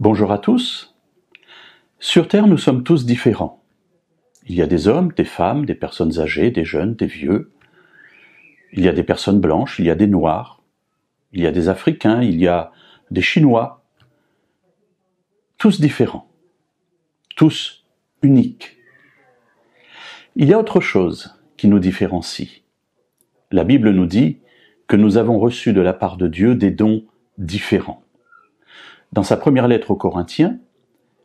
Bonjour à tous. Sur Terre, nous sommes tous différents. Il y a des hommes, des femmes, des personnes âgées, des jeunes, des vieux. Il y a des personnes blanches, il y a des noirs. Il y a des Africains, il y a des Chinois. Tous différents. Tous uniques. Il y a autre chose qui nous différencie. La Bible nous dit que nous avons reçu de la part de Dieu des dons différents. Dans sa première lettre aux Corinthiens,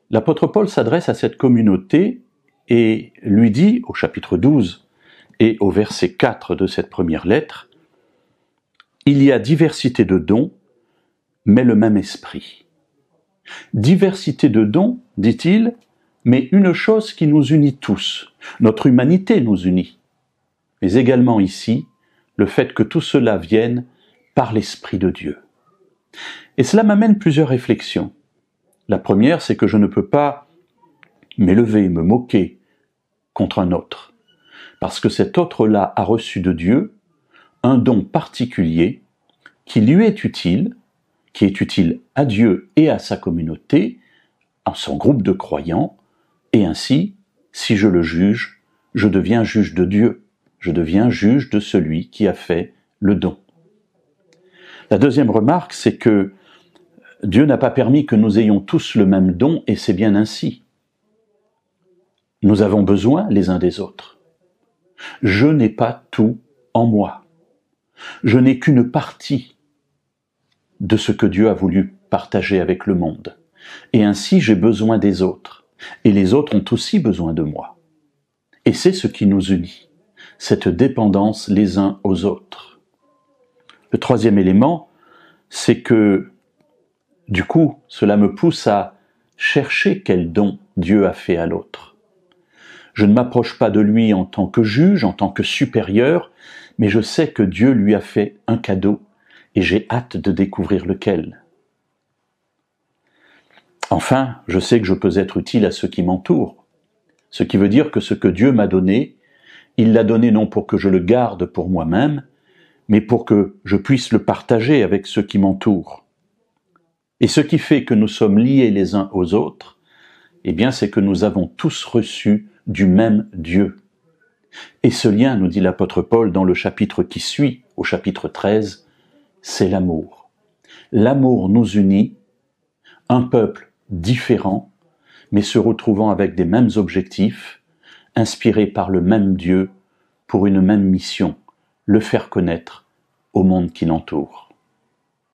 l'apôtre Paul s'adresse à cette communauté et lui dit au chapitre 12 et au verset 4 de cette première lettre, Il y a diversité de dons, mais le même esprit. Diversité de dons, dit-il, mais une chose qui nous unit tous, notre humanité nous unit, mais également ici, le fait que tout cela vienne par l'Esprit de Dieu. Et cela m'amène plusieurs réflexions. La première, c'est que je ne peux pas m'élever, me moquer contre un autre, parce que cet autre-là a reçu de Dieu un don particulier qui lui est utile, qui est utile à Dieu et à sa communauté, en son groupe de croyants, et ainsi, si je le juge, je deviens juge de Dieu, je deviens juge de celui qui a fait le don. La deuxième remarque, c'est que Dieu n'a pas permis que nous ayons tous le même don et c'est bien ainsi. Nous avons besoin les uns des autres. Je n'ai pas tout en moi. Je n'ai qu'une partie de ce que Dieu a voulu partager avec le monde. Et ainsi j'ai besoin des autres. Et les autres ont aussi besoin de moi. Et c'est ce qui nous unit, cette dépendance les uns aux autres. Le troisième élément, c'est que du coup, cela me pousse à chercher quel don Dieu a fait à l'autre. Je ne m'approche pas de lui en tant que juge, en tant que supérieur, mais je sais que Dieu lui a fait un cadeau et j'ai hâte de découvrir lequel. Enfin, je sais que je peux être utile à ceux qui m'entourent, ce qui veut dire que ce que Dieu m'a donné, il l'a donné non pour que je le garde pour moi-même, mais pour que je puisse le partager avec ceux qui m'entourent. Et ce qui fait que nous sommes liés les uns aux autres, eh bien, c'est que nous avons tous reçu du même Dieu. Et ce lien, nous dit l'apôtre Paul dans le chapitre qui suit, au chapitre 13, c'est l'amour. L'amour nous unit, un peuple différent, mais se retrouvant avec des mêmes objectifs, inspirés par le même Dieu pour une même mission, le faire connaître au monde qui l'entoure.